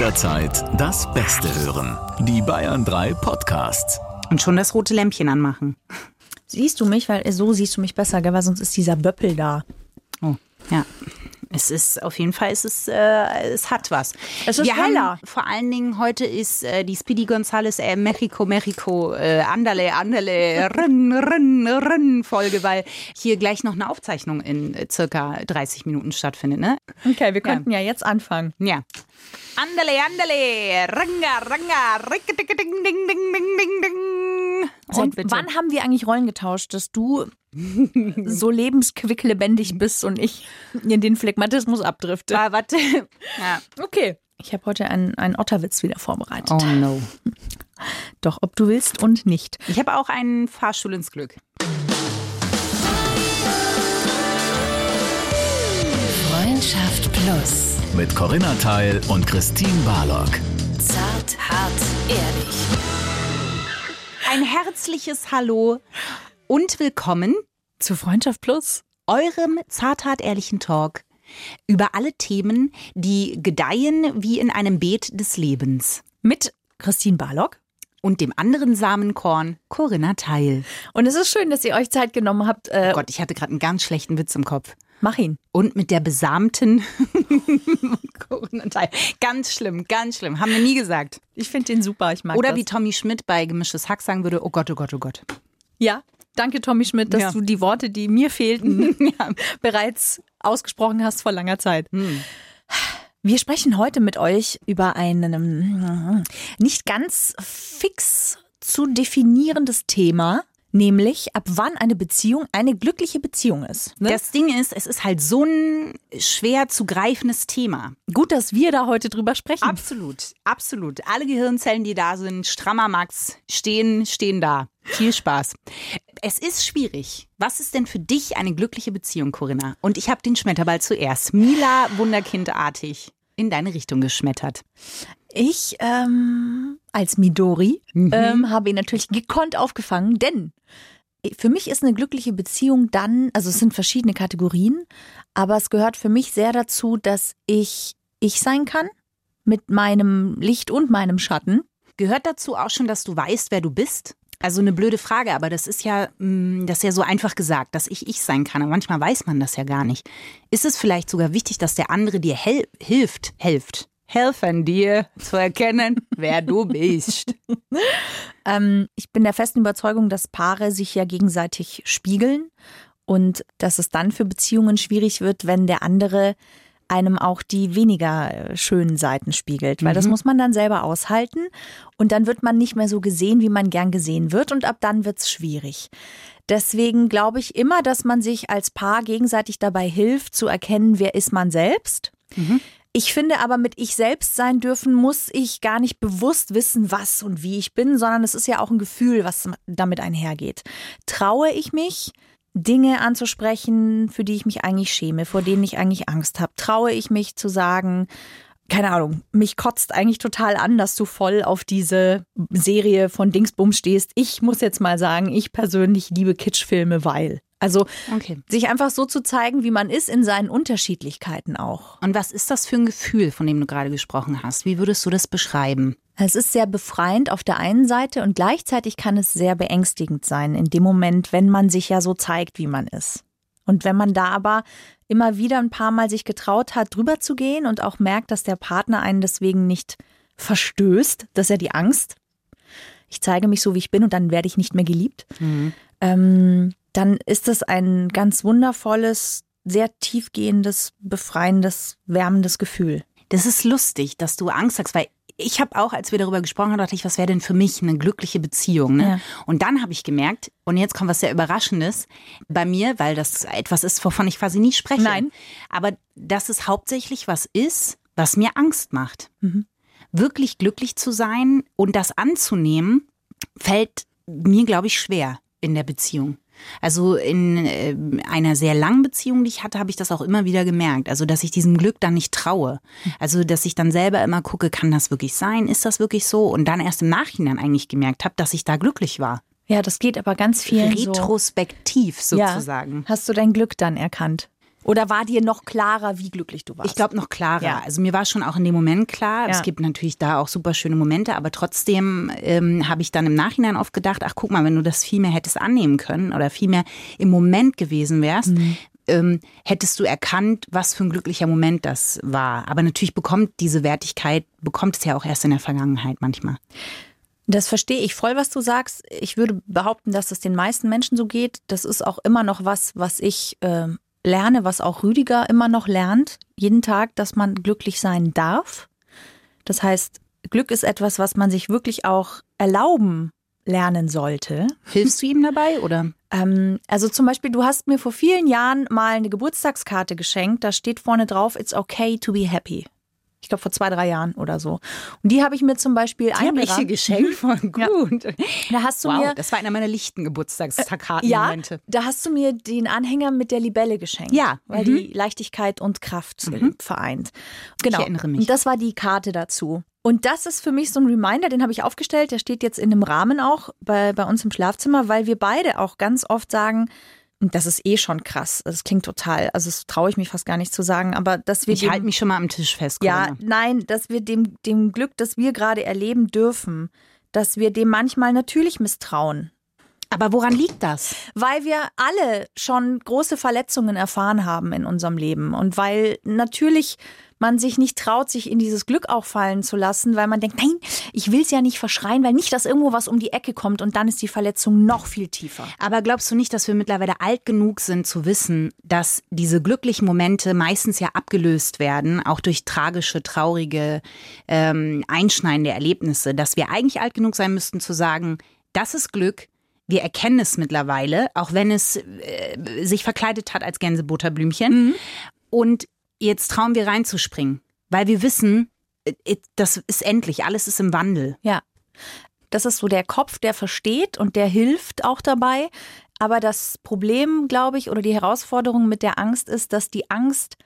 Jederzeit das Beste hören. Die Bayern 3 Podcasts. Und schon das rote Lämpchen anmachen. Siehst du mich? Weil so siehst du mich besser, gell? weil sonst ist dieser Böppel da. Oh, ja. Es ist auf jeden Fall, es ist, äh, es hat was. Es ist Wir heller. Haben, vor allen Dingen heute ist äh, die Speedy Gonzales äh, Mexico Mexico äh, Andale Andale Rinn Rinn Rinn Folge, weil hier gleich noch eine Aufzeichnung in äh, circa 30 Minuten stattfindet, ne? Okay, wir könnten ja, jetzt anfangen. Ja. Andale Andale Ranga Ranga Ricke-dicke, Ding Ding Ding Ding Ding Ding. Und bitte. wann haben wir eigentlich Rollen getauscht, dass du so lebensquicklebendig bist und ich in den Phlegmatismus abdrifte? Ah, warte. Ja. Okay. Ich habe heute einen, einen Otterwitz wieder vorbereitet. Oh no. Doch, ob du willst und nicht. Ich habe auch einen Fahrstuhl ins Glück. Freundschaft Plus. Mit Corinna Teil und Christine Barlock. Zart, hart, ehrlich. Ein herzliches Hallo und willkommen Zu Freundschaft Plus. eurem zarthart-ehrlichen Talk über alle Themen, die gedeihen wie in einem Beet des Lebens. Mit Christine Barlock. Und dem anderen Samenkorn Corinna Teil. Und es ist schön, dass ihr euch Zeit genommen habt. Äh, Oh Gott, ich hatte gerade einen ganz schlechten Witz im Kopf. Mach ihn. Und mit der besamten Corinna Teil. Ganz schlimm, ganz schlimm. Haben wir nie gesagt. Ich finde den super. Ich mag Oder das. wie Tommy Schmidt bei Gemischtes Hack sagen würde, oh Gott, oh Gott, oh Gott. Ja, danke Tommy Schmidt, dass Ja. du die Worte, die mir fehlten, bereits ausgesprochen hast vor langer Zeit. Wir sprechen heute mit euch über ein ähm, nicht ganz fix zu definierendes Thema, nämlich ab wann eine Beziehung eine glückliche Beziehung ist. Ne? Das Ding ist, es ist halt so ein schwer zu greifendes Thema. Gut, dass wir da heute drüber sprechen. Absolut, absolut. Alle Gehirnzellen, die da sind, strammer Max, stehen, stehen da. Viel Spaß. Es ist schwierig. Was ist denn für dich eine glückliche Beziehung, Corinna? Und ich habe den Schmetterball zuerst. Mila Wunderkindartig in deine Richtung geschmettert. Ich ähm, als Midori ähm, habe ihn natürlich gekonnt aufgefangen, denn für mich ist eine glückliche Beziehung dann, also es sind verschiedene Kategorien, aber es gehört für mich sehr dazu, dass ich ich sein kann mit meinem Licht und meinem Schatten. Gehört dazu auch schon, dass du weißt, wer du bist? Also eine blöde Frage, aber das ist ja, mh, das ist ja so einfach gesagt, dass ich ich sein kann. Aber manchmal weiß man das ja gar nicht. Ist es vielleicht sogar wichtig, dass der andere dir hilft, hilft, helfen dir zu erkennen, wer du bist? Ähm, ich bin der festen Überzeugung, dass Paare sich ja gegenseitig spiegeln und dass es dann für Beziehungen schwierig wird, wenn der andere einem auch die weniger äh, schönen Seiten spiegelt, weil das muss man dann selber aushalten und dann wird man nicht mehr so gesehen, wie man gern gesehen wird und ab dann wird's schwierig. Deswegen glaube ich immer, dass man sich als Paar gegenseitig dabei hilft, zu erkennen, wer ist man selbst. Ich finde aber, mit ich selbst sein dürfen, muss ich gar nicht bewusst wissen, was und wie ich bin, sondern es ist ja auch ein Gefühl, was damit einhergeht. Traue ich mich, Dinge anzusprechen, für die ich mich eigentlich schäme, vor denen ich eigentlich Angst habe? Traue ich mich zu sagen, keine Ahnung, mich kotzt eigentlich total an, dass du voll auf diese Serie von Dingsbum stehst. Ich muss jetzt mal sagen, ich persönlich liebe Kitschfilme, weil. Also Okay. sich einfach so zu zeigen, wie man ist, in seinen Unterschiedlichkeiten auch. Und was ist das für ein Gefühl, von dem du gerade gesprochen hast? Wie würdest du das beschreiben? Es ist sehr befreiend auf der einen Seite und gleichzeitig kann es sehr beängstigend sein in dem Moment, wenn man sich ja so zeigt, wie man ist. Und wenn man da aber immer wieder ein paar Mal sich getraut hat, drüber zu gehen und auch merkt, dass der Partner einen deswegen nicht verstößt, dass er die Angst, ich zeige mich so, wie ich bin und dann werde ich nicht mehr geliebt, ähm, dann ist es ein ganz wundervolles, sehr tiefgehendes, befreiendes, wärmendes Gefühl. Das ist lustig, dass du Angst hast, weil ich habe auch, als wir darüber gesprochen haben, dachte ich, was wäre denn für mich eine glückliche Beziehung? Ne? Ja. Und dann habe ich gemerkt, und jetzt kommt was sehr Überraschendes bei mir, weil das etwas ist, wovon ich quasi nie spreche. Nein. Aber dass es hauptsächlich was ist, was mir Angst macht. Wirklich glücklich zu sein und das anzunehmen, fällt mir, glaube ich, schwer in der Beziehung. Also in äh, einer sehr langen Beziehung, die ich hatte, habe ich das auch immer wieder gemerkt. Also, dass ich diesem Glück dann nicht traue. Also, dass ich dann selber immer gucke, kann das wirklich sein? Ist das wirklich so? Und dann erst im Nachhinein eigentlich gemerkt habe, dass ich da glücklich war. Ja, das geht aber ganz vielen so. Retrospektiv sozusagen. Ja. Hast du dein Glück dann erkannt? Oder war dir noch klarer, wie glücklich du warst? Ich glaube noch klarer. Ja. Also mir war schon auch in dem Moment klar, Ja. es gibt natürlich da auch super schöne Momente, aber trotzdem ähm, habe ich dann im Nachhinein oft gedacht, ach guck mal, wenn du das viel mehr hättest annehmen können oder viel mehr im Moment gewesen wärst, ähm, hättest du erkannt, was für ein glücklicher Moment das war. Aber natürlich bekommt diese Wertigkeit, bekommt es ja auch erst in der Vergangenheit manchmal. Das verstehe ich voll, was du sagst. Ich würde behaupten, dass es den meisten Menschen so geht. Das ist auch immer noch was, was ich ähm, lerne, was auch Rüdiger immer noch lernt. Jeden Tag, dass man glücklich sein darf. Das heißt, Glück ist etwas, was man sich wirklich auch erlauben lernen sollte. Hilfst du ihm dabei oder? Ähm, also zum Beispiel, du hast mir vor vielen Jahren mal eine Geburtstagskarte geschenkt. Da steht vorne drauf, it's okay to be happy. Ich glaube vor zwei, drei Jahren oder so. Und die habe ich mir zum Beispiel Die ich eingerahmt. geschenkt, voll gut. Da hast du Wow, mir das war einer meiner lichten ja, Geburtstagskartenmomente. da hast du mir den Anhänger mit der Libelle geschenkt. Ja, Weil mhm. die Leichtigkeit und Kraft äh, vereint. Genau. erinnere mich. Und das war die Karte dazu. Und das ist für mich so ein Reminder, den habe ich aufgestellt, der steht jetzt in einem Rahmen auch bei, bei uns im Schlafzimmer, weil wir beide auch ganz oft sagen, das ist eh schon krass, das klingt total, also das traue ich mich fast gar nicht zu sagen, aber dass wir Ich halte mich schon mal am Tisch fest. ja, Corinna. nein, dass wir dem, dem Glück, das wir gerade erleben dürfen, dass wir dem manchmal natürlich misstrauen. Aber woran liegt das? Weil wir alle schon große Verletzungen erfahren haben in unserem Leben und weil natürlich man sich nicht traut, sich in dieses Glück auch fallen zu lassen, weil man denkt, nein, ich will es ja nicht verschreien, weil nicht, dass irgendwo was um die Ecke kommt und dann ist die Verletzung noch viel tiefer. Aber glaubst du nicht, dass wir mittlerweile alt genug sind zu wissen, dass diese glücklichen Momente meistens ja abgelöst werden, auch durch tragische, traurige, ähm, einschneidende Erlebnisse, dass wir eigentlich alt genug sein müssten zu sagen, das ist Glück. Wir erkennen es mittlerweile, auch wenn es äh, sich verkleidet hat als Gänsebutterblümchen. Und jetzt trauen wir reinzuspringen, weil wir wissen, äh, das ist endlich, alles ist im Wandel. Ja. Das ist so der Kopf, der versteht und der hilft auch dabei. Aber das Problem, glaube ich, oder die Herausforderung mit der Angst ist, dass die Angst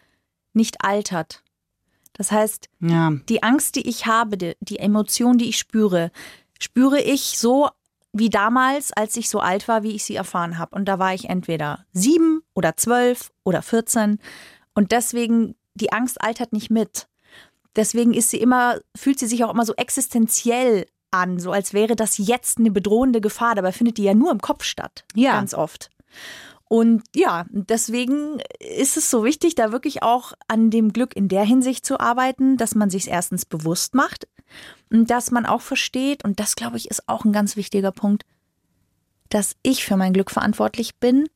nicht altert. Das heißt, Ja, die Angst, die ich habe, die, die Emotion, die ich spüre, spüre ich so wie damals, als ich so alt war, wie ich sie erfahren habe. Und da war ich entweder sieben oder zwölf oder 14. Und deswegen, die Angst altert nicht mit. Deswegen ist sie immer, fühlt sie sich auch immer so existenziell an, so als wäre das jetzt eine bedrohende Gefahr. Dabei findet die ja nur im Kopf statt. Ja. Ganz oft. Und ja, deswegen ist es so wichtig, da wirklich auch an dem Glück in der Hinsicht zu arbeiten, dass man sich erstens bewusst macht dass man auch versteht, und das glaube ich ist auch ein ganz wichtiger Punkt, dass ich für mein Glück verantwortlich bin.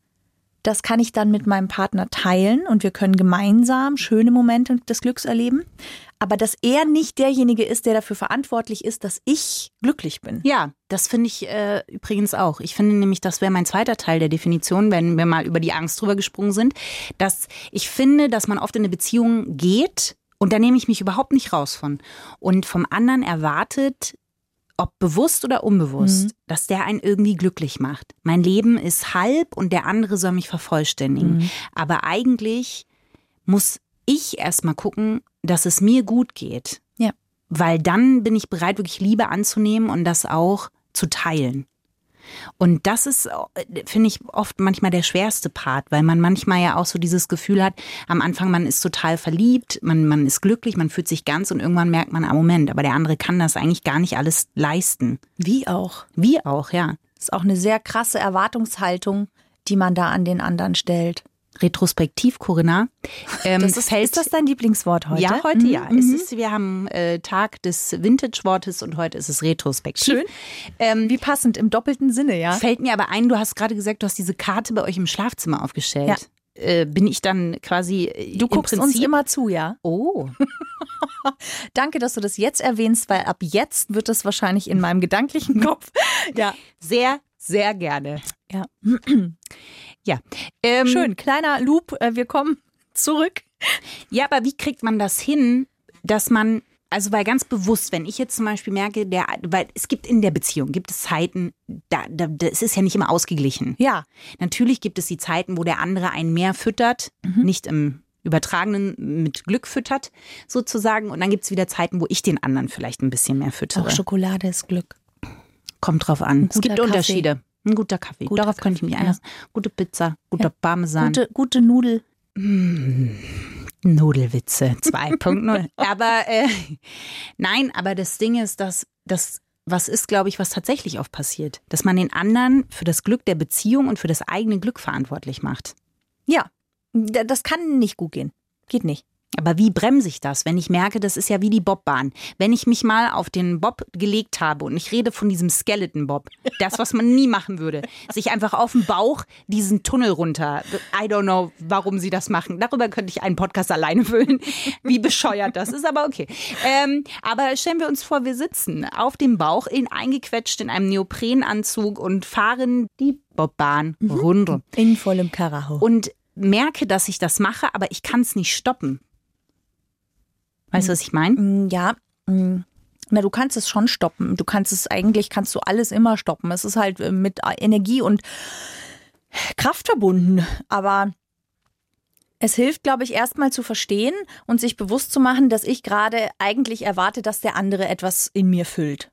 Das kann ich dann mit meinem Partner teilen und wir können gemeinsam schöne Momente des Glücks erleben. Aber dass er nicht derjenige ist, der dafür verantwortlich ist, dass ich glücklich bin. Ja, das finde ich äh, übrigens auch. Ich finde nämlich, das wäre mein zweiter Teil der Definition, wenn wir mal über die Angst drüber gesprungen sind, dass ich finde, dass man oft in eine Beziehung geht und da nehme ich mich überhaupt nicht raus von und vom anderen erwartet, ob bewusst oder unbewusst, dass der einen irgendwie glücklich macht. Mein Leben ist halb und der andere soll mich vervollständigen. Aber eigentlich muss ich erstmal gucken, dass es mir gut geht Ja. weil dann bin ich bereit, wirklich Liebe anzunehmen und das auch zu teilen. Und das ist, äh, finde ich, oft manchmal der schwerste Part, weil man manchmal ja auch so dieses Gefühl hat, am Anfang man ist total verliebt, man, man ist glücklich, man fühlt sich ganz und irgendwann merkt man, ah Moment, aber der andere kann das eigentlich gar nicht alles leisten. Wie auch. Wie auch, ja. Das ist auch eine sehr krasse Erwartungshaltung, die man da an den anderen stellt. Retrospektiv, Corinna. Ähm, Das ist, fällt- ist das dein Lieblingswort heute? Ja, heute Mhm, ja. Es ist, wir haben äh, Tag des Vintage-Wortes und heute ist es retrospektiv. Schön. Ähm, Wie passend im doppelten Sinne, ja? Fällt mir aber ein, du hast gerade gesagt, du hast diese Karte bei euch im Schlafzimmer aufgestellt. Äh, bin ich dann quasi äh, Du guckst Prinzip uns immer zu, ja? Oh, Danke, dass du das jetzt erwähnst, weil ab jetzt wird es wahrscheinlich in meinem gedanklichen Kopf. Ja, sehr, sehr gerne. ja. Ja. Ähm, Schön, kleiner Loop, äh, wir kommen zurück. Ja, aber wie kriegt man das hin, dass man, also weil ganz bewusst, wenn ich jetzt zum Beispiel merke, der, weil es gibt in der Beziehung, gibt es Zeiten, da, da, das ist ja nicht immer ausgeglichen. Ja, Natürlich gibt es die Zeiten, wo der andere einen mehr füttert, nicht im übertragenen mit Glück füttert, sozusagen. Und dann gibt es wieder Zeiten, wo ich den anderen vielleicht ein bisschen mehr füttere. auch Schokolade ist Glück. Kommt drauf an. Es gibt Kaffee. Unterschiede. Ein guter Kaffee. Guter Darauf könnte ich mich Kaffee, einlassen. Gute Pizza, guter Parmesan. Gute, gute Nudel. Nudelwitze 2.0. aber äh, nein, aber das Ding ist, dass das was ist, glaube ich, was tatsächlich oft passiert, dass man den anderen für das Glück der Beziehung und für das eigene Glück verantwortlich macht. Ja, das kann nicht gut gehen. Geht nicht. Aber wie bremse ich das, wenn ich merke, das ist ja wie die Bobbahn. Wenn ich mich mal auf den Bob gelegt habe und ich rede von diesem Skeleton Bob, das, was man nie machen würde, sich einfach auf dem Bauch diesen Tunnel runter. I don't know, warum sie das machen. Darüber könnte ich einen Podcast alleine füllen, wie bescheuert das ist, aber okay. Ähm, aber stellen wir uns vor, wir sitzen auf dem Bauch, in, eingequetscht in einem Neoprenanzug und fahren die Bobbahn runter In vollem Karacho. und merke, dass ich das mache, aber ich kann es nicht stoppen. Weißt du, was ich meine? Mm, Ja, mm, na, du kannst es schon stoppen. Du kannst es eigentlich, kannst du alles immer stoppen. Es ist halt äh, mit Energie und Kraft verbunden. Aber es hilft, glaube ich, erstmal zu verstehen und sich bewusst zu machen, dass ich gerade eigentlich erwarte, dass der andere etwas in mir füllt.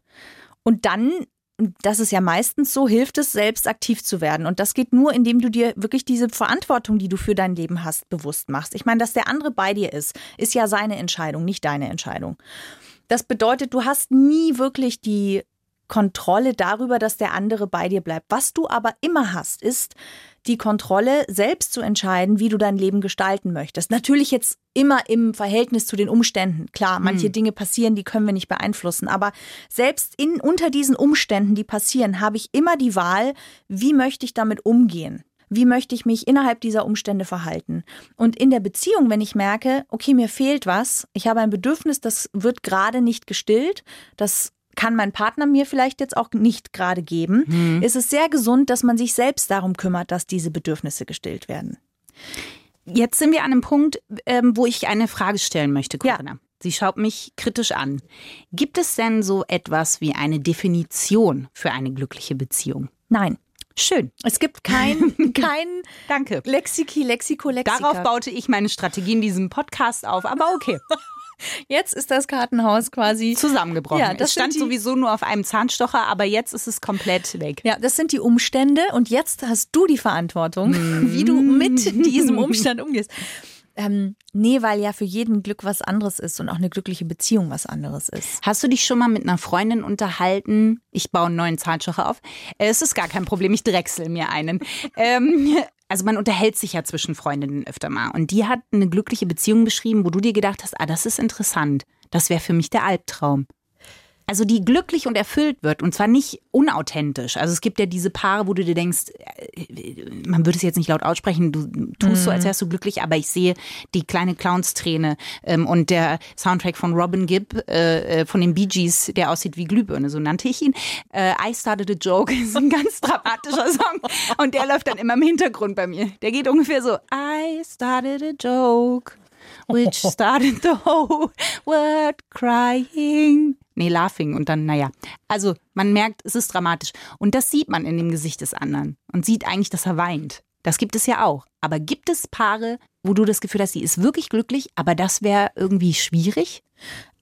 Und dann, das ist ja meistens so, hilft es, selbst aktiv zu werden. Und das geht nur, indem du dir wirklich diese Verantwortung, die du für dein Leben hast, bewusst machst. Ich meine, dass der andere bei dir ist, ist ja seine Entscheidung, nicht deine Entscheidung. Das bedeutet, du hast nie wirklich die Kontrolle darüber, dass der andere bei dir bleibt. Was du aber immer hast, ist die Kontrolle, selbst zu entscheiden, wie du dein Leben gestalten möchtest. Natürlich jetzt immer im Verhältnis zu den Umständen. Klar, manche Dinge passieren, die können wir nicht beeinflussen. Aber selbst in, unter diesen Umständen, die passieren, habe ich immer die Wahl, wie möchte ich damit umgehen? Wie möchte ich mich innerhalb dieser Umstände verhalten? Und in der Beziehung, wenn ich merke, okay, mir fehlt was, ich habe ein Bedürfnis, das wird gerade nicht gestillt, das kann mein Partner mir vielleicht jetzt auch nicht gerade geben, ist es sehr gesund, dass man sich selbst darum kümmert, dass diese Bedürfnisse gestillt werden. Jetzt sind wir an einem Punkt, ähm, wo ich eine Frage stellen möchte, Corinna. Sie schaut mich kritisch an. Gibt es denn so etwas wie eine Definition für eine glückliche Beziehung? Nein, Schön. es gibt kein, kein Danke. Lexiki, Lexiko, Lexika. Darauf baute ich meine Strategie in diesem Podcast auf, aber okay. Jetzt ist das Kartenhaus quasi Zusammengebrochen. Ja, das es stand die- sowieso nur auf einem Zahnstocher, aber jetzt ist es komplett weg. Ja, das sind die Umstände und jetzt hast du die Verantwortung, wie du mit diesem Umstand umgehst. Ähm, nee, weil ja für jeden Glück was anderes ist und auch eine glückliche Beziehung was anderes ist. Hast du dich schon mal mit einer Freundin unterhalten? Ich baue einen neuen Zahnstocher auf. Äh, Es ist gar kein Problem, ich drechsel mir einen. ähm, also man unterhält sich ja zwischen Freundinnen öfter mal. Und die hat eine glückliche Beziehung beschrieben, wo du dir gedacht hast, ah, das ist interessant. Das wäre für mich der Albtraum. Also die glücklich und erfüllt wird und zwar nicht unauthentisch. Also es gibt ja diese Paare, wo du dir denkst, äh, man würde es jetzt nicht laut aussprechen, du tust so, als wärst du glücklich, aber ich sehe die kleine Clownsträne ähm, und der Soundtrack von Robin Gibb äh, äh, von den Bee Gees, der aussieht wie Glühbirne, so nannte ich ihn. Äh, I Started a Joke ist ein ganz dramatischer Song und der läuft dann immer im Hintergrund bei mir. Der geht ungefähr so, I started a joke. Which started the whole world crying. Nee, laughing und dann, naja. Also man merkt, es ist dramatisch. Und das sieht man in dem Gesicht des anderen und sieht eigentlich, dass er weint. Das gibt es ja auch. Aber gibt es Paare, wo du das Gefühl hast, sie ist wirklich glücklich, aber das wäre irgendwie schwierig?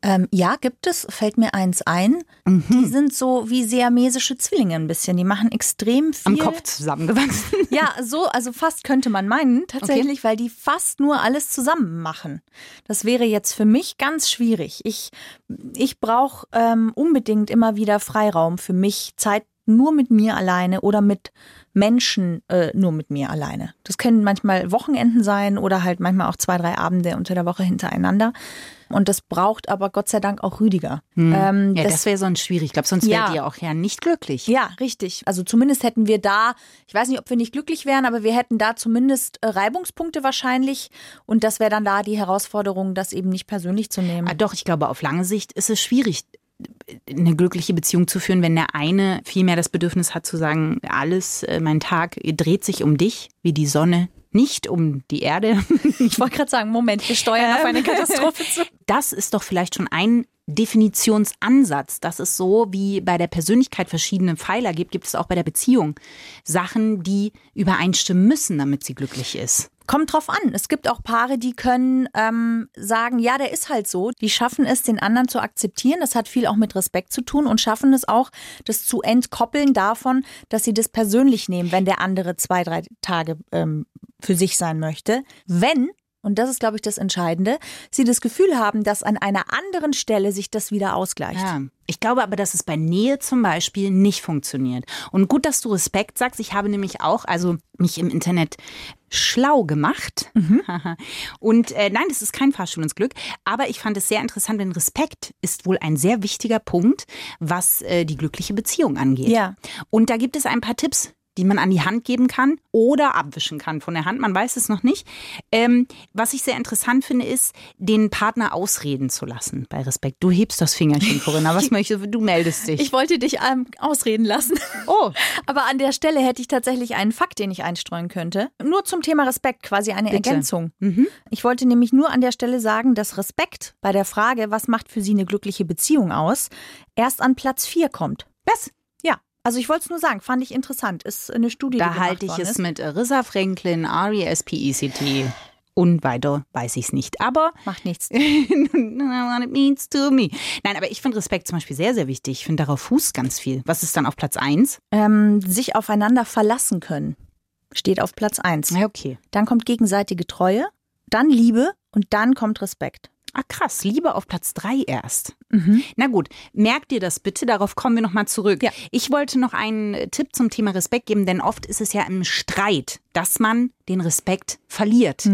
Ähm, ja, gibt es, fällt mir eins ein. Die sind so wie siamesische Zwillinge ein bisschen. Die machen extrem viel. Am Kopf zusammengewachsen. Ja, so, also fast könnte man meinen, tatsächlich, weil die fast nur alles zusammen machen. Das wäre jetzt für mich ganz schwierig. Ich, ich brauche ähm, unbedingt immer wieder Freiraum für mich, Zeit nur mit mir alleine oder mit Menschen äh, nur mit mir alleine. Das können manchmal Wochenenden sein oder halt manchmal auch zwei, drei Abende unter der Woche hintereinander. Und das braucht aber Gott sei Dank auch Rüdiger. Ähm, Ja, das, wäre sonst schwierig. Ich glaube, sonst Ja. wärt ihr auch ja nicht glücklich. ja, richtig. Also zumindest hätten wir da, ich weiß nicht, ob wir nicht glücklich wären, aber wir hätten da zumindest äh, Reibungspunkte wahrscheinlich. Und das wäre dann da die Herausforderung, das eben nicht persönlich zu nehmen. Ah, doch, ich glaube, auf lange Sicht ist es schwierig, eine glückliche Beziehung zu führen, wenn der eine viel mehr das Bedürfnis hat zu sagen, alles, äh, mein Tag dreht sich um dich, wie die Sonne, nicht um die Erde. Ich wollte gerade sagen, Moment, wir steuern auf eine Katastrophe zu. Das ist doch vielleicht schon ein Definitionsansatz, dass es so wie bei der Persönlichkeit verschiedene Pfeiler gibt, gibt es auch bei der Beziehung Sachen, die übereinstimmen müssen, damit sie glücklich ist. Kommt drauf an. Es gibt auch Paare, die können ähm, sagen, ja, der ist halt so. Die schaffen es, den anderen zu akzeptieren. Das hat viel auch mit Respekt zu tun und schaffen es auch, das zu entkoppeln davon, dass sie das persönlich nehmen, wenn der andere zwei, drei Tage ähm, für sich sein möchte. Wenn und das ist, glaube ich, das Entscheidende, sie das Gefühl haben, dass an einer anderen Stelle sich das wieder ausgleicht. Ja. Ich glaube aber, dass es bei Nähe zum Beispiel nicht funktioniert. Und gut, dass du Respekt sagst. Ich habe nämlich auch, also mich im Internet schlau gemacht. Und äh, nein, das ist kein Fahrstuhl ins Glück. Aber ich fand es sehr interessant, denn Respekt ist wohl ein sehr wichtiger Punkt, was äh, die glückliche Beziehung angeht. Ja. Und da gibt es ein paar Tipps, die man an die Hand geben kann oder abwischen kann von der Hand. Man weiß es noch nicht. Ähm, was ich sehr interessant finde, ist, den Partner ausreden zu lassen bei Respekt. Du hebst das Fingerchen, Corinna. Was möchtest du? Du meldest dich. Ich wollte dich ähm, ausreden lassen. oh, Aber an der Stelle hätte ich tatsächlich einen Fakt, den ich einstreuen könnte. Nur zum Thema Respekt, quasi eine Bitte. Ergänzung. Ich wollte nämlich nur an der Stelle sagen, dass Respekt bei der Frage, was macht für Sie eine glückliche Beziehung aus, erst an Platz 4 kommt. was? Also ich wollte es nur sagen, fand ich interessant. Ist eine Studie, die Da halte ich es ist. mit Rissa Franklin, R-E-S-P-E-C-T und weiter weiß ich es nicht. Aber Macht nichts. it means to me. Nein, aber ich finde Respekt zum Beispiel sehr, sehr wichtig. Ich finde, darauf fußt ganz viel. Was ist dann auf Platz 1? Ähm, sich aufeinander verlassen können, steht auf Platz 1. Ja, okay. Dann kommt gegenseitige Treue, dann Liebe und dann kommt Respekt. Ah, krass. Liebe auf Platz 3 erst. Na gut, merkt dir das bitte, darauf kommen wir nochmal zurück. Ja. Ich wollte noch einen äh, Tipp zum Thema Respekt geben, denn oft ist es ja im Streit, dass man den Respekt verliert.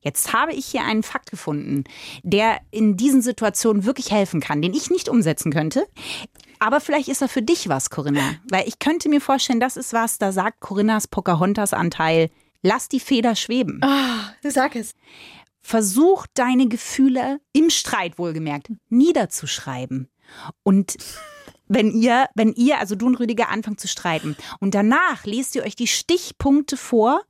Jetzt habe ich hier einen Fakt gefunden, der in diesen Situationen wirklich helfen kann, den ich nicht umsetzen könnte. Aber vielleicht ist er für dich was, Corinna. Weil ich könnte mir vorstellen, das ist was, da sagt Corinnas Pocahontas-Anteil, lass die Feder schweben. Sag es. Versuch deine Gefühle im Streit wohlgemerkt niederzuschreiben. Und wenn ihr, wenn ihr, also du und Rüdiger, anfangt zu streiten und danach lest ihr euch die Stichpunkte vor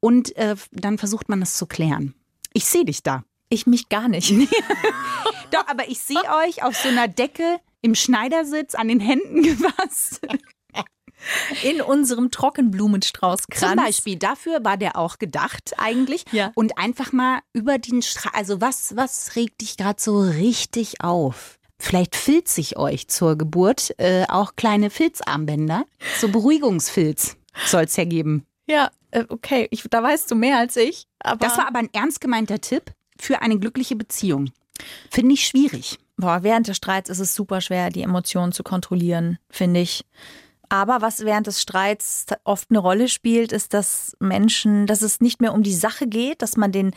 und äh, dann versucht man es zu klären. Ich sehe dich da. Ich mich gar nicht. Doch, aber ich sehe euch auf so einer Decke im Schneidersitz an den Händen gefasst. In unserem Trockenblumenstraußkranz. Zum Beispiel, dafür war der auch gedacht eigentlich. Ja. Und einfach mal über den Stra also was, was regt dich gerade so richtig auf? Vielleicht filzt sich euch zur Geburt äh, auch kleine Filzarmbänder. So Beruhigungsfilz soll es ja geben. Ja, äh, okay, ich, da weißt du mehr als ich. Aber Das war aber ein ernst gemeinter Tipp für eine glückliche Beziehung. Finde ich schwierig. Boah, während des Streits ist es super schwer, die Emotionen zu kontrollieren, finde ich. Aber was während des Streits oft eine Rolle spielt, ist, dass Menschen, dass es nicht mehr um die Sache geht, dass man den,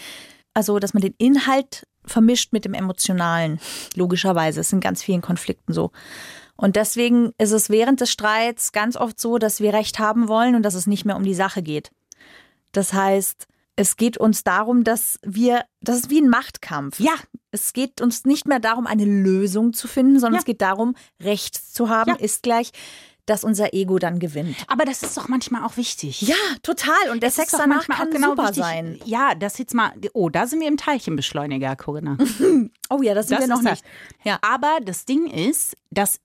also dass man den Inhalt vermischt mit dem Emotionalen. Logischerweise. Es in ganz vielen Konflikten so. Und deswegen ist es während des Streits ganz oft so, dass wir Recht haben wollen und dass es nicht mehr um die Sache geht. Das heißt, es geht uns darum, dass wir, das ist wie ein Machtkampf. Ja. Es geht uns nicht mehr darum, eine Lösung zu finden, sondern Ja. es geht darum, Recht zu haben, Ja. ist gleich, dass unser Ego dann gewinnt. Aber das ist doch manchmal auch wichtig. Ja, total. Und der Sex danach manchmal kann auch genau super wichtig. sein. Ja, das jetzt mal. Oh, da sind wir im Teilchenbeschleuniger, Corinna. Oh ja, das sind wir noch das. nicht. Ja. Aber das Ding ist, dass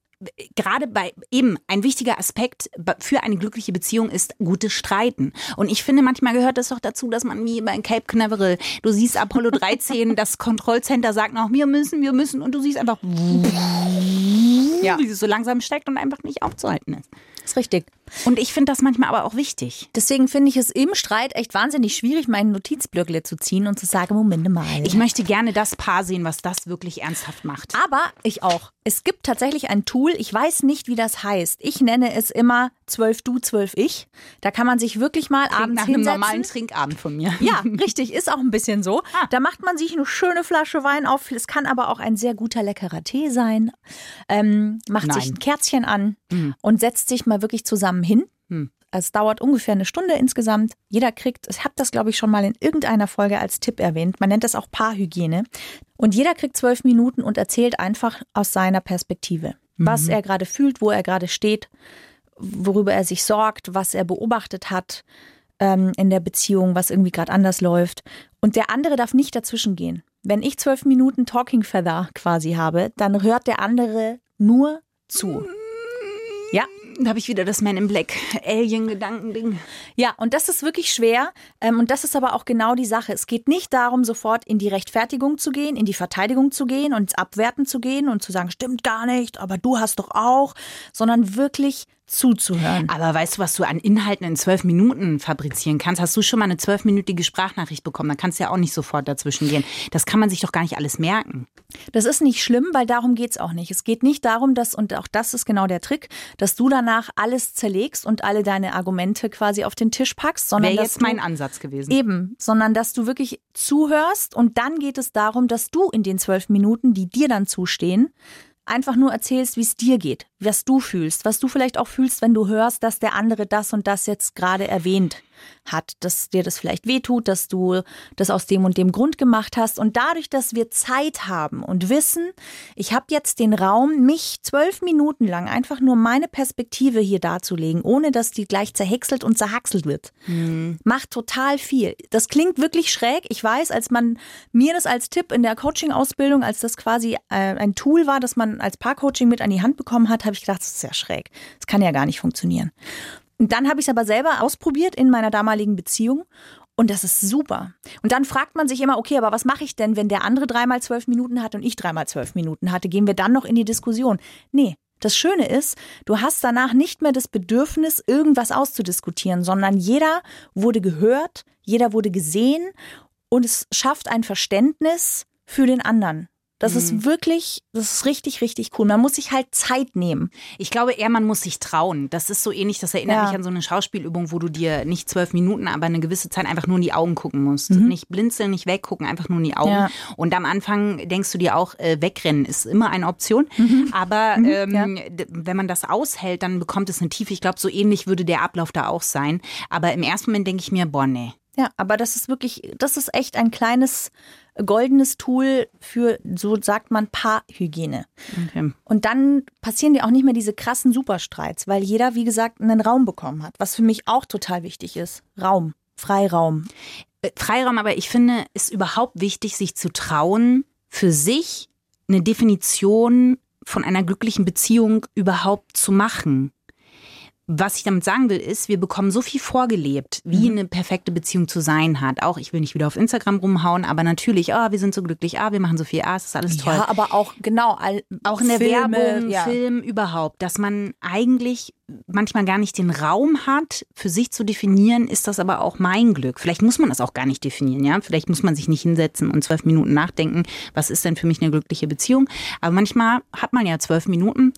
gerade bei eben ein wichtiger Aspekt für eine glückliche Beziehung ist gutes Streiten. Und ich finde, manchmal gehört es doch dazu, dass man wie bei Cape Canaveral, du siehst Apollo 13, das Kontrollcenter sagt noch, wir müssen, wir müssen und du siehst einfach, Ja. wie es so langsam steckt und einfach nicht aufzuhalten ist. Ist richtig. Und ich finde das manchmal aber auch wichtig. Deswegen finde ich es im Streit echt wahnsinnig schwierig, meinen Notizblöckle zu ziehen und zu sagen, Moment mal. Ich möchte gerne das Paar sehen, was das wirklich ernsthaft macht. Aber ich auch. Es gibt tatsächlich ein Tool, ich weiß nicht, wie das heißt. Ich nenne es immer 12 du, 12 ich. Da kann man sich wirklich mal Klingt abends nach einem hinsetzen. normalen Trinkabend von mir. Ja, richtig, ist auch ein bisschen so. Da macht man sich eine schöne Flasche Wein auf. Es kann aber auch ein sehr guter, leckerer Tee sein. Ähm, macht Nein. sich ein Kerzchen an und setzt sich mal wirklich zusammen hin. Es dauert ungefähr eine Stunde insgesamt. Jeder kriegt, ich habe das glaube ich schon mal in irgendeiner Folge als Tipp erwähnt, man nennt das auch Paarhygiene. Und jeder kriegt zwölf Minuten und erzählt einfach aus seiner Perspektive, was er gerade fühlt, wo er gerade steht, worüber er sich sorgt, was er beobachtet hat ähm, in der Beziehung, was irgendwie gerade anders läuft. Und der andere darf nicht dazwischen gehen. Wenn ich zwölf Minuten Talking Feather quasi habe, dann hört der andere nur zu. Ja, Da habe ich wieder das Man in Black Alien-Gedankending. Ja, und das ist wirklich schwer. Ähm, und das ist aber auch genau die Sache. Es geht nicht darum, sofort in die Rechtfertigung zu gehen, in die Verteidigung zu gehen und ins Abwerten zu gehen und zu sagen, stimmt gar nicht, aber du hast doch auch, sondern wirklich zuzuhören. Aber weißt du, was du an Inhalten in zwölf Minuten fabrizieren kannst? Hast du schon mal eine zwölfminütige Sprachnachricht bekommen? Dann kannst du ja auch nicht sofort dazwischen gehen. Das kann man sich doch gar nicht alles merken. Das ist nicht schlimm, weil darum geht's auch nicht. Es geht nicht darum, dass, und auch das ist genau der Trick, dass du danach alles zerlegst und alle deine Argumente quasi auf den Tisch packst, sondern Wäre jetzt mein Ansatz gewesen. Eben, sondern dass du wirklich zuhörst und dann geht es darum, dass du in den zwölf Minuten, die dir dann zustehen, einfach nur erzählst, wie es dir geht, was du fühlst, was du vielleicht auch fühlst, wenn du hörst, dass der andere das und das jetzt gerade erwähnt hat, dass dir das vielleicht wehtut, dass du das aus dem und dem Grund gemacht hast. Und dadurch, dass wir Zeit haben und wissen, ich habe jetzt den Raum, mich zwölf Minuten lang einfach nur meine Perspektive hier darzulegen, ohne dass die gleich zerhäckselt und zerhackselt wird, macht total viel. Das klingt wirklich schräg. Ich weiß, als man mir das als Tipp in der Coaching-Ausbildung, als das quasi äh, ein Tool war, das man als Paarcoaching mit an die Hand bekommen hat, habe ich gedacht, das ist ja schräg. Das kann ja gar nicht funktionieren. Und dann habe ich es aber selber ausprobiert in meiner damaligen Beziehung. Und das ist super. Und dann fragt man sich immer, okay, aber was mache ich denn, wenn der andere dreimal zwölf Minuten hat und ich dreimal zwölf Minuten hatte? Gehen wir dann noch in die Diskussion? Nee. Das Schöne ist, du hast danach nicht mehr das Bedürfnis, irgendwas auszudiskutieren, sondern jeder wurde gehört, jeder wurde gesehen und es schafft ein Verständnis für den anderen. Das ist wirklich, das ist richtig, richtig cool. Man muss sich halt Zeit nehmen. Ich glaube eher, man muss sich trauen. Das ist so ähnlich, das erinnert Ja. mich an so eine Schauspielübung, wo du dir nicht zwölf Minuten, aber eine gewisse Zeit einfach nur in die Augen gucken musst. Nicht blinzeln, nicht weggucken, einfach nur in die Augen. Ja. Und am Anfang denkst du dir auch, äh, wegrennen ist immer eine Option. Aber ähm, d- wenn man das aushält, dann bekommt es eine Tiefe. Ich glaube, so ähnlich würde der Ablauf da auch sein. Aber im ersten Moment denke ich mir, boah, nee. Ja, aber das ist wirklich, das ist echt ein kleines goldenes Tool für, so sagt man, Paarhygiene. Okay. Und dann passieren dir auch nicht mehr diese krassen Superstreits, weil jeder, wie gesagt, einen Raum bekommen hat, was für mich auch total wichtig ist. Raum, Freiraum. Äh, Freiraum, aber ich finde, ist überhaupt wichtig, sich zu trauen, für sich eine Definition von einer glücklichen Beziehung überhaupt zu machen. Was ich damit sagen will, ist, wir bekommen so viel vorgelebt, wie Mhm. eine perfekte Beziehung zu sein hat. Auch, ich will nicht wieder auf Instagram rumhauen, aber natürlich, ah, wir sind so glücklich, ah, wir machen so viel, ah, es ist alles toll. Ja, aber auch, genau, all, Auch in der Filme, Werbung, ja. Film überhaupt, dass man eigentlich manchmal gar nicht den Raum hat, für sich zu definieren, ist das aber auch mein Glück. Vielleicht muss man das auch gar nicht definieren, ja. Vielleicht muss man sich nicht hinsetzen und zwölf Minuten nachdenken, was ist denn für mich eine glückliche Beziehung. Aber manchmal hat man ja zwölf Minuten,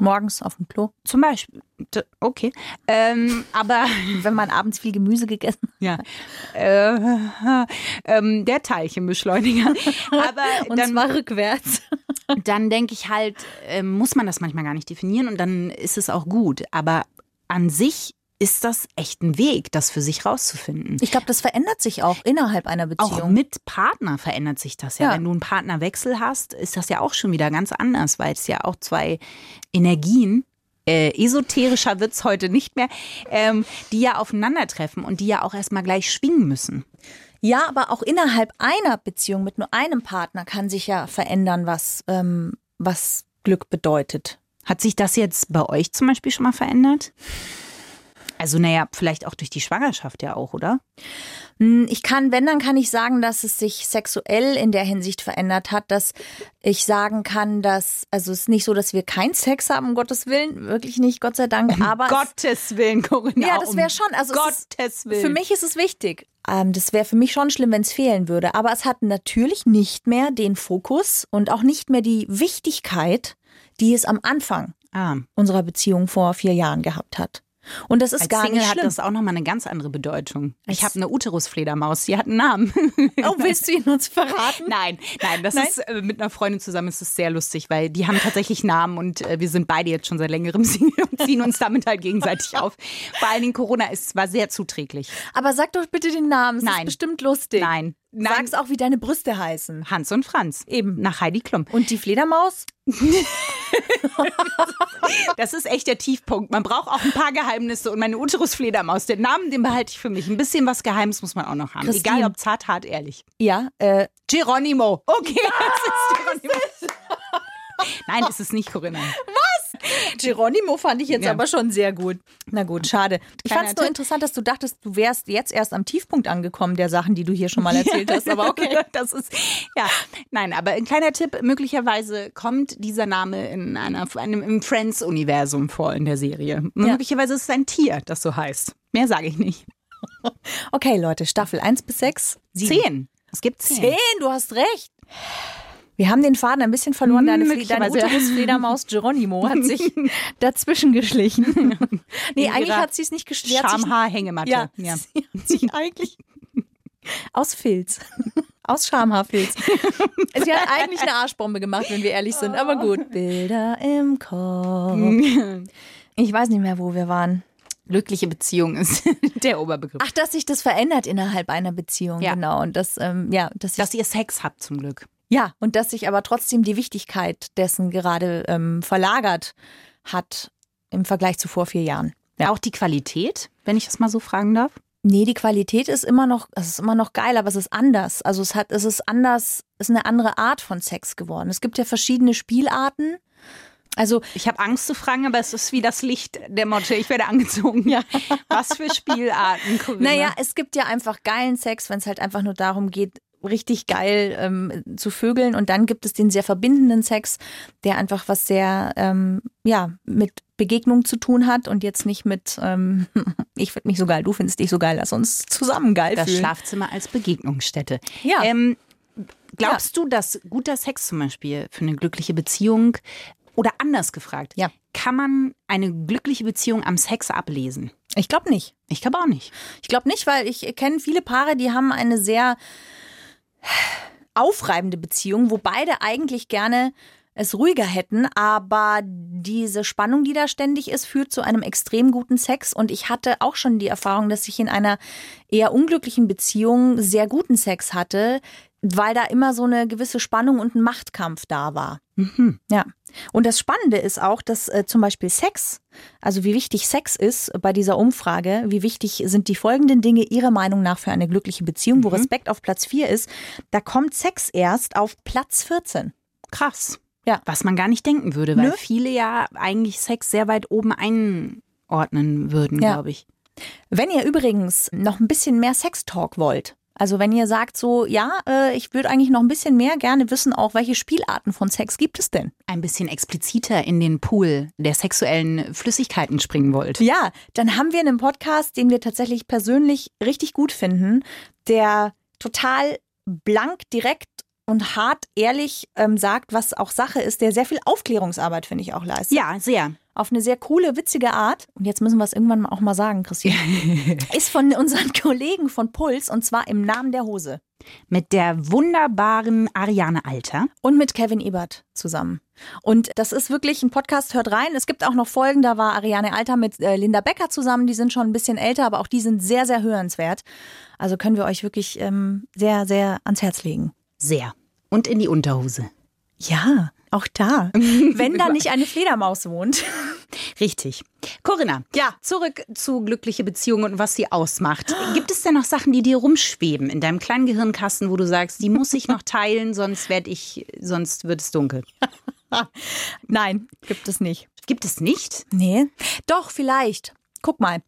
Morgens auf dem Klo, zum Beispiel. Okay. Ähm, aber wenn man abends viel Gemüse gegessen ja, äh, ähm, der Teilchenbeschleuniger. Aber und dann zwar rückwärts. dann denke ich halt, ähm, muss man das manchmal gar nicht definieren und dann ist es auch gut. Aber an sich ist das echt ein Weg, das für sich rauszufinden. Ich glaube, das verändert sich auch innerhalb einer Auch Beziehung. mit Partner verändert sich das ja. Ja. Wenn du einen Partnerwechsel hast, ist das ja auch schon wieder ganz anders, weil es ja auch zwei Energien, äh, esoterischer wird's heute nicht mehr, ähm, die ja aufeinandertreffen und die ja auch erstmal gleich schwingen müssen. Ja, aber auch innerhalb einer Beziehung mit nur einem Partner kann sich ja verändern, was, ähm, was Glück bedeutet. Hat sich das jetzt bei euch zum Beispiel schon mal verändert? Also, naja, vielleicht auch durch die Schwangerschaft ja auch, oder? Hm, Ich kann, wenn, dann kann ich sagen, dass es sich sexuell in der Hinsicht verändert hat, dass ich sagen kann, dass, also es ist nicht so, dass wir keinen Sex haben, um Gottes Willen, wirklich nicht, Gott sei Dank, aber es- Gottes Willen, Corinna. Ja, das um wäre schon. Also es Gottes ist, Willen. Für mich ist es wichtig. Ähm, das wäre für mich schon schlimm, wenn es fehlen würde. Aber es hat natürlich nicht mehr den Fokus und auch nicht mehr die Wichtigkeit, die es am Anfang Ah, unserer Beziehung vor vier Jahren gehabt hat. Und das ist als gar Single nicht hat schlimm. das auch nochmal eine ganz andere Bedeutung. Ich habe eine Uterusfledermaus, die hat einen Namen. Oh, willst du ihn uns verraten? Nein, nein, das Nein? ist äh, mit einer Freundin zusammen ist es sehr lustig, weil die haben tatsächlich Namen und äh, wir sind beide jetzt schon seit längerem Single und ziehen uns damit halt gegenseitig auf. Vor allen Dingen Corona ist war sehr zuträglich. Aber sag doch bitte den Namen. Es Nein. ist bestimmt lustig. Nein, nein. Sag's auch, wie deine Brüste heißen. Hans und Franz. Eben. Nach Heidi Klum. Und die Fledermaus? Das ist echt der Tiefpunkt. Man braucht auch ein paar Geheimnisse und meine Uterusfledermaus, den Namen, den behalte ich für mich. Ein bisschen was Geheimes muss man auch noch haben. Christine. Egal ob zart, hart, ehrlich. Ja, äh, Geronimo. Okay, das ist Geronimo. Nein, ist es nicht, Corinna. Geronimo fand ich jetzt Ja. aber schon sehr gut. Na gut, schade. Ich fand es nur interessant, dass du dachtest, du wärst jetzt erst am Tiefpunkt angekommen der Sachen, die du hier schon mal erzählt hast. Aber okay. Das ist, ja, nein, aber ein kleiner Tipp, möglicherweise kommt dieser Name in einer, einem im Friends-Universum vor in der Serie. Möglicherweise ist es ein Tier, das so heißt. Mehr sage ich nicht. Okay, Leute, Staffel 1 bis 6. Zehn. Es gibt zehn. Zehn, du hast recht. Wir haben den Faden ein bisschen verloren. Deine, Fle deine. Uterus-Fledermaus Geronimo hat sich dazwischen geschlichen. Nee, In eigentlich hat sie es nicht geschlichen. Schamhaarhängematte. Ja, ja. sie hat sich eigentlich aus Filz. Aus Schamhaarfilz. Sie hat eigentlich eine Arschbombe gemacht, wenn wir ehrlich sind. Aber gut. Bilder im Kopf. Ich weiß nicht mehr, wo wir waren. Glückliche Beziehung ist der Oberbegriff. Ach, dass sich das verändert innerhalb einer Beziehung, Ja. genau. Und das, ähm, ja, dass, Dass ihr Sex habt zum Glück. Ja, und dass sich aber trotzdem die Wichtigkeit dessen gerade ähm, verlagert hat im Vergleich zu vor vier Jahren. Ja. Auch die Qualität, wenn ich das mal so fragen darf. Nee, die Qualität ist immer noch, es ist immer noch geil, aber es ist anders. Also es hat, es ist anders, es ist eine andere Art von Sex geworden. Es gibt ja verschiedene Spielarten. Also Ich habe Angst zu fragen, aber es ist wie das Licht der Motte. Ich werde angezogen. Ja. Was für Spielarten, Corinna? Naja, es gibt ja einfach geilen Sex, wenn es halt einfach nur darum geht, richtig geil ähm, zu vögeln. Und dann gibt es den sehr verbindenden Sex, der einfach was sehr, ähm, ja, mit Begegnung zu tun hat und jetzt nicht mit, ähm, ich finde mich so geil, du findest dich so geil, lass uns zusammen geil das fühlen. Schlafzimmer als Begegnungsstätte. Ja. Ähm, glaubst du, dass guter Sex zum Beispiel für eine glückliche Beziehung oder anders gefragt, Ja. kann man eine glückliche Beziehung am Sex ablesen? Ich glaube nicht. Ich glaube auch nicht. Ich glaube nicht, weil ich kenne viele Paare, die haben eine sehr aufreibende Beziehung, wo beide eigentlich gerne es ruhiger hätten, aber diese Spannung, die da ständig ist, führt zu einem extrem guten Sex. Und ich hatte auch schon die Erfahrung, dass ich in einer eher unglücklichen Beziehung sehr guten Sex hatte, weil da immer so eine gewisse Spannung und ein Machtkampf da war. Ja. Und das Spannende ist auch, dass äh, zum Beispiel Sex, also wie wichtig Sex ist bei dieser Umfrage, wie wichtig sind die folgenden Dinge Ihrer Meinung nach für eine glückliche Beziehung, wo Respekt auf Platz 4 ist, da kommt Sex erst auf Platz 14. Krass. Ja. Was man gar nicht denken würde, weil Nö. viele ja eigentlich Sex sehr weit oben einordnen würden, Ja. glaube ich. Wenn ihr übrigens noch ein bisschen mehr Sextalk wollt, also wenn ihr sagt so, ja, äh, ich würde eigentlich noch ein bisschen mehr gerne wissen, auch welche Spielarten von Sex gibt es denn? Ein bisschen expliziter in den Pool der sexuellen Flüssigkeiten springen wollt. Ja, dann haben wir einen Podcast, den wir tatsächlich persönlich richtig gut finden, der total blank, direkt und hart ehrlich ähm, sagt, was auch Sache ist, der sehr viel Aufklärungsarbeit, finde ich, auch leistet. Ja, sehr. Auf eine sehr coole, witzige Art. Und jetzt müssen wir es irgendwann auch mal sagen, Christian. ist von unseren Kollegen von Puls und zwar im Namen der Hose. Mit der wunderbaren Ariane Alter. Und mit Kevin Ebert zusammen. Und das ist wirklich ein Podcast, hört rein. Es gibt auch noch Folgen, da war Ariane Alter mit äh, Linda Becker zusammen. Die sind schon ein bisschen älter, aber auch die sind sehr, sehr hörenswert. Also können wir euch wirklich ähm, sehr, sehr ans Herz legen. Sehr. Und in die Unterhose. Ja, auch da. Wenn da nicht eine Fledermaus wohnt. Richtig. Corinna, ja, zurück zu glückliche Beziehungen und was sie ausmacht. Gibt es denn noch Sachen, die dir rumschweben in deinem kleinen Gehirnkasten, wo du sagst, die muss ich noch teilen, sonst werd ich, sonst wird es dunkel? Nein, gibt es nicht. Gibt es nicht? Nee. Doch, vielleicht. Guck mal.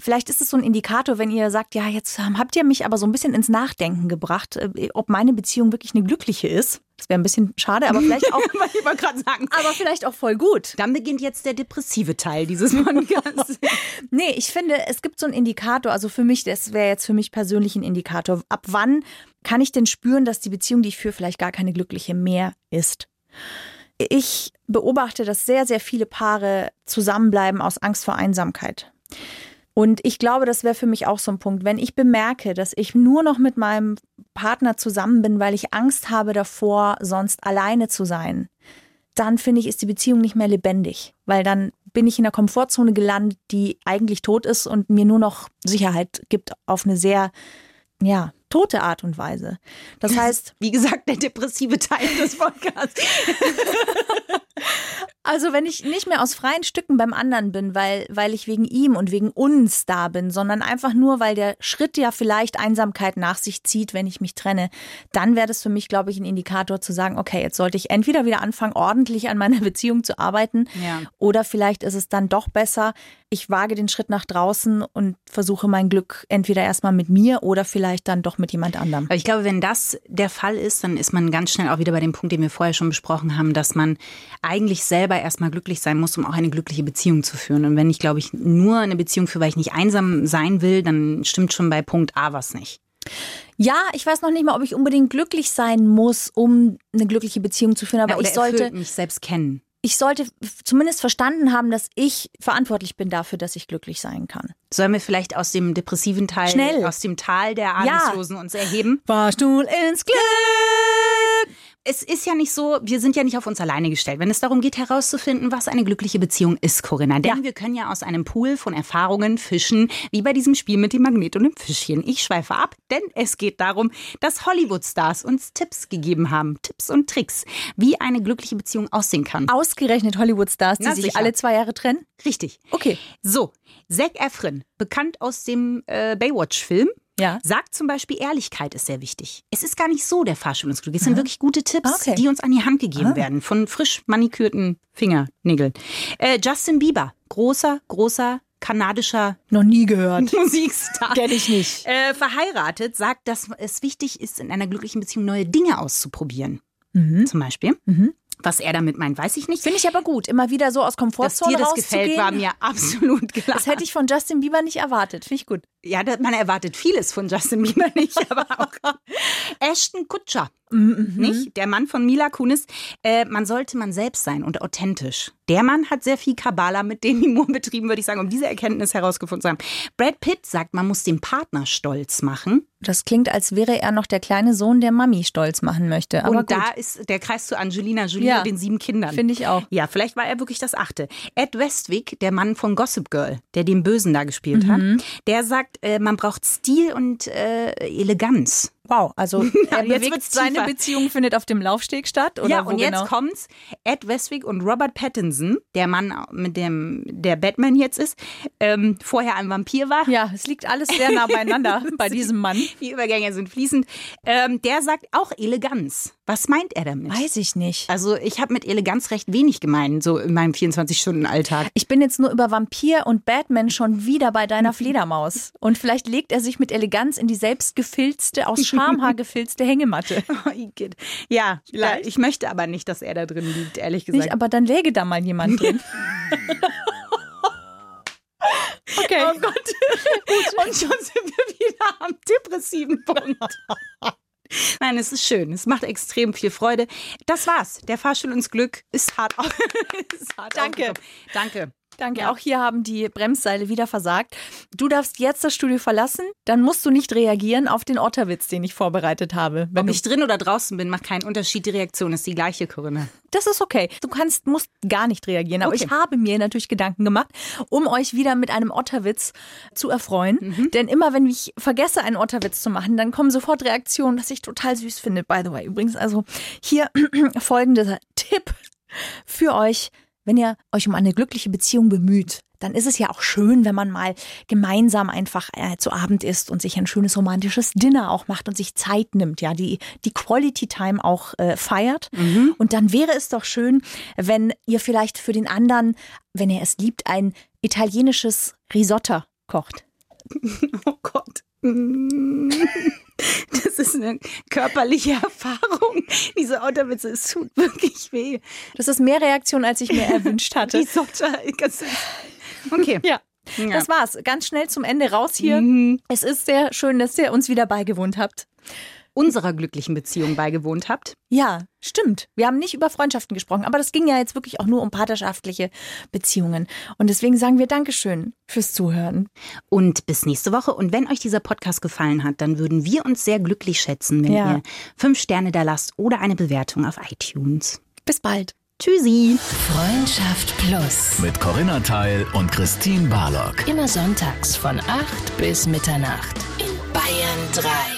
Vielleicht ist es so ein Indikator, wenn ihr sagt, ja, jetzt ähm, habt ihr mich aber so ein bisschen ins Nachdenken gebracht, äh, ob meine Beziehung wirklich eine glückliche ist. Das wäre ein bisschen schade, aber vielleicht auch, ich wollte gerade sagen. aber vielleicht auch voll gut. Dann beginnt jetzt der depressive Teil dieses Podcasts. Nee, ich finde, es gibt so einen Indikator, also für mich, das wäre jetzt für mich persönlich ein Indikator. Ab wann kann ich denn spüren, dass die Beziehung, die ich führe, vielleicht gar keine glückliche mehr ist? Ich beobachte, dass sehr, sehr viele Paare zusammenbleiben aus Angst vor Einsamkeit. Und ich glaube, das wäre für mich auch so ein Punkt. Wenn ich bemerke, dass ich nur noch mit meinem Partner zusammen bin, weil ich Angst habe davor, sonst alleine zu sein, dann finde ich, ist die Beziehung nicht mehr lebendig. Weil dann bin ich in einer Komfortzone gelandet, die eigentlich tot ist und mir nur noch Sicherheit gibt auf eine sehr, ja, tote Art und Weise. Das heißt, Wie gesagt, der depressive Teil des Podcasts. Also wenn ich nicht mehr aus freien Stücken beim anderen bin, weil, weil ich wegen ihm und wegen uns da bin, sondern einfach nur, weil der Schritt ja vielleicht Einsamkeit nach sich zieht, wenn ich mich trenne, dann wäre das für mich, glaube ich, ein Indikator zu sagen, okay, jetzt sollte ich entweder wieder anfangen, ordentlich an meiner Beziehung zu arbeiten, Ja. oder vielleicht ist es dann doch besser, ich wage den Schritt nach draußen und versuche mein Glück entweder erstmal mit mir oder vielleicht dann doch mit jemand anderem. Aber ich glaube, wenn das der Fall ist, dann ist man ganz schnell auch wieder bei dem Punkt, den wir vorher schon besprochen haben, dass man eigentlich selber erstmal glücklich sein muss, um auch eine glückliche Beziehung zu führen. Und wenn ich, glaube ich, nur eine Beziehung führe, weil ich nicht einsam sein will, dann stimmt schon bei Punkt A was nicht. Ja, ich weiß noch nicht mal, ob ich unbedingt glücklich sein muss, um eine glückliche Beziehung zu führen, aber Ja, ich sollte mich selbst kennen. Ich sollte zumindest verstanden haben, dass ich verantwortlich bin dafür, dass ich glücklich sein kann. Sollen wir vielleicht aus dem depressiven Teil, Schnell. aus dem Tal der Ja. Ahnungslosen uns erheben? Fahrstuhl ins Glück! Es ist ja nicht so, wir sind ja nicht auf uns alleine gestellt, wenn es darum geht herauszufinden, was eine glückliche Beziehung ist, Corinna. Denn Ja. wir können ja aus einem Pool von Erfahrungen fischen, wie bei diesem Spiel mit dem Magnet und dem Fischchen. Ich schweife ab, denn es geht darum, dass Hollywood-Stars uns Tipps gegeben haben, Tipps und Tricks, wie eine glückliche Beziehung aussehen kann. Ausgerechnet Hollywood-Stars, die Na, sich sicher. alle zwei Jahre trennen? Richtig. Okay. So, Zac Efron, bekannt aus dem äh, Baywatch-Film, Ja. sagt zum Beispiel, Ehrlichkeit ist sehr wichtig. Es ist gar nicht so der Glück. Es sind wirklich gute Tipps, Ah, okay. die uns an die Hand gegeben werden von frisch manikürten Fingernägeln. Äh, Justin Bieber, großer, großer kanadischer Noch nie gehört. Musikstar. Kenn ich nicht. Äh, verheiratet, sagt, dass es wichtig ist, in einer glücklichen Beziehung neue Dinge auszuprobieren. Zum Beispiel. Was er damit meint, weiß ich nicht. Finde ich aber gut, immer wieder so aus Dass Komfortzone dir das gefällt, war mir absolut klar. das hätte ich von Justin Bieber nicht erwartet. Finde ich gut. Ja, man erwartet vieles von Justin Bieber nicht, aber auch Ashton Kutscher, Mhm. nicht? Der Mann von Mila Kunis. Äh, man sollte man selbst sein und authentisch. Der Mann hat sehr viel Kabbalah mit Demi-Moore betrieben, würde ich sagen, um diese Erkenntnis herausgefunden zu haben. Brad Pitt sagt, man muss den Partner stolz machen. Das klingt, als wäre er noch der kleine Sohn, der Mami stolz machen möchte. Aber und gut, da ist der Kreis zu Angelina Jolie Ja. und den sieben Kindern. finde ich auch. Ja, vielleicht war er wirklich das Achte. Ed Westwick, der Mann von Gossip Girl, der den Bösen da gespielt Mhm. hat, der sagt, man braucht Stil und äh, Eleganz. Wow, also er jetzt wird's seine. Beziehung findet auf dem Laufsteg statt? Oder ja, und jetzt genau? kommt's. Ed Westwick und Robert Pattinson, der Mann, mit dem der Batman jetzt ist, ähm, vorher ein Vampir war. Ja, es liegt alles sehr nah beieinander bei diesem Mann. Die Übergänge sind fließend. Ähm, der sagt auch Eleganz. Was meint er damit? Weiß ich nicht. Also ich habe mit Eleganz recht wenig gemeint, so in meinem 24-Stunden-Alltag. Ich bin jetzt nur über Vampir und Batman schon wieder bei deiner Fledermaus. Und vielleicht legt er sich mit Eleganz in die selbstgefilzte, aus Schamhaar gefilzte Hängematte. Oh, ja, da, ich möchte aber nicht, dass er da drin liegt, ehrlich gesagt. Nicht, aber dann läge da mal jemand drin. Okay. Oh Gott. Und schon sind wir wieder am depressiven Punkt. Nein, es ist schön. Es macht extrem viel Freude. Das war's. Der Fahrstuhl ins Glück ist hart. auf- ist hart Danke. aufgekommen. Danke. Danke. Ja. Auch hier haben die Bremsseile wieder versagt. Du darfst jetzt das Studio verlassen. Dann musst du nicht reagieren auf den Otterwitz, den ich vorbereitet habe. Wenn Ob ich drin oder draußen bin, macht keinen Unterschied. Die Reaktion ist die gleiche, Corinna. das ist okay. Du kannst, musst gar nicht reagieren. Aber Okay. ich habe mir natürlich Gedanken gemacht, um euch wieder mit einem Otterwitz zu erfreuen. Mhm. Denn immer, wenn ich vergesse, einen Otterwitz zu machen, dann kommen sofort Reaktionen, was ich total süß finde. By the way, übrigens, also hier folgender Tipp für euch, wenn ihr euch um eine glückliche Beziehung bemüht. Dann ist es ja auch schön, wenn man mal gemeinsam einfach äh, zu Abend isst und sich ein schönes romantisches Dinner auch macht und sich Zeit nimmt, ja, die, die Quality Time auch äh, feiert. Und dann wäre es doch schön, wenn ihr vielleicht für den anderen, wenn er es liebt, ein italienisches Risotto kocht. Oh Gott. Das ist eine körperliche Erfahrung. Diese Autowitze, es tut wirklich weh. Das ist mehr Reaktion, als ich mir erwünscht hatte. Okay. Ja. Ja. Das war's. Ganz schnell zum Ende raus hier. Mhm. Es ist sehr schön, dass ihr uns wieder beigewohnt habt. Unserer glücklichen Beziehung beigewohnt habt. Ja, stimmt. Wir haben nicht über Freundschaften gesprochen, aber das ging ja jetzt wirklich auch nur um partnerschaftliche Beziehungen. Und deswegen sagen wir Dankeschön fürs Zuhören. Und bis nächste Woche. Und wenn euch dieser Podcast gefallen hat, dann würden wir uns sehr glücklich schätzen, wenn Ja. ihr fünf Sterne da lasst oder eine Bewertung auf iTunes. Bis bald. Tschüssi. Freundschaft Plus. Mit Corinna Teil und Christine Barlock. Immer sonntags von 8 bis Mitternacht in Bayern 3.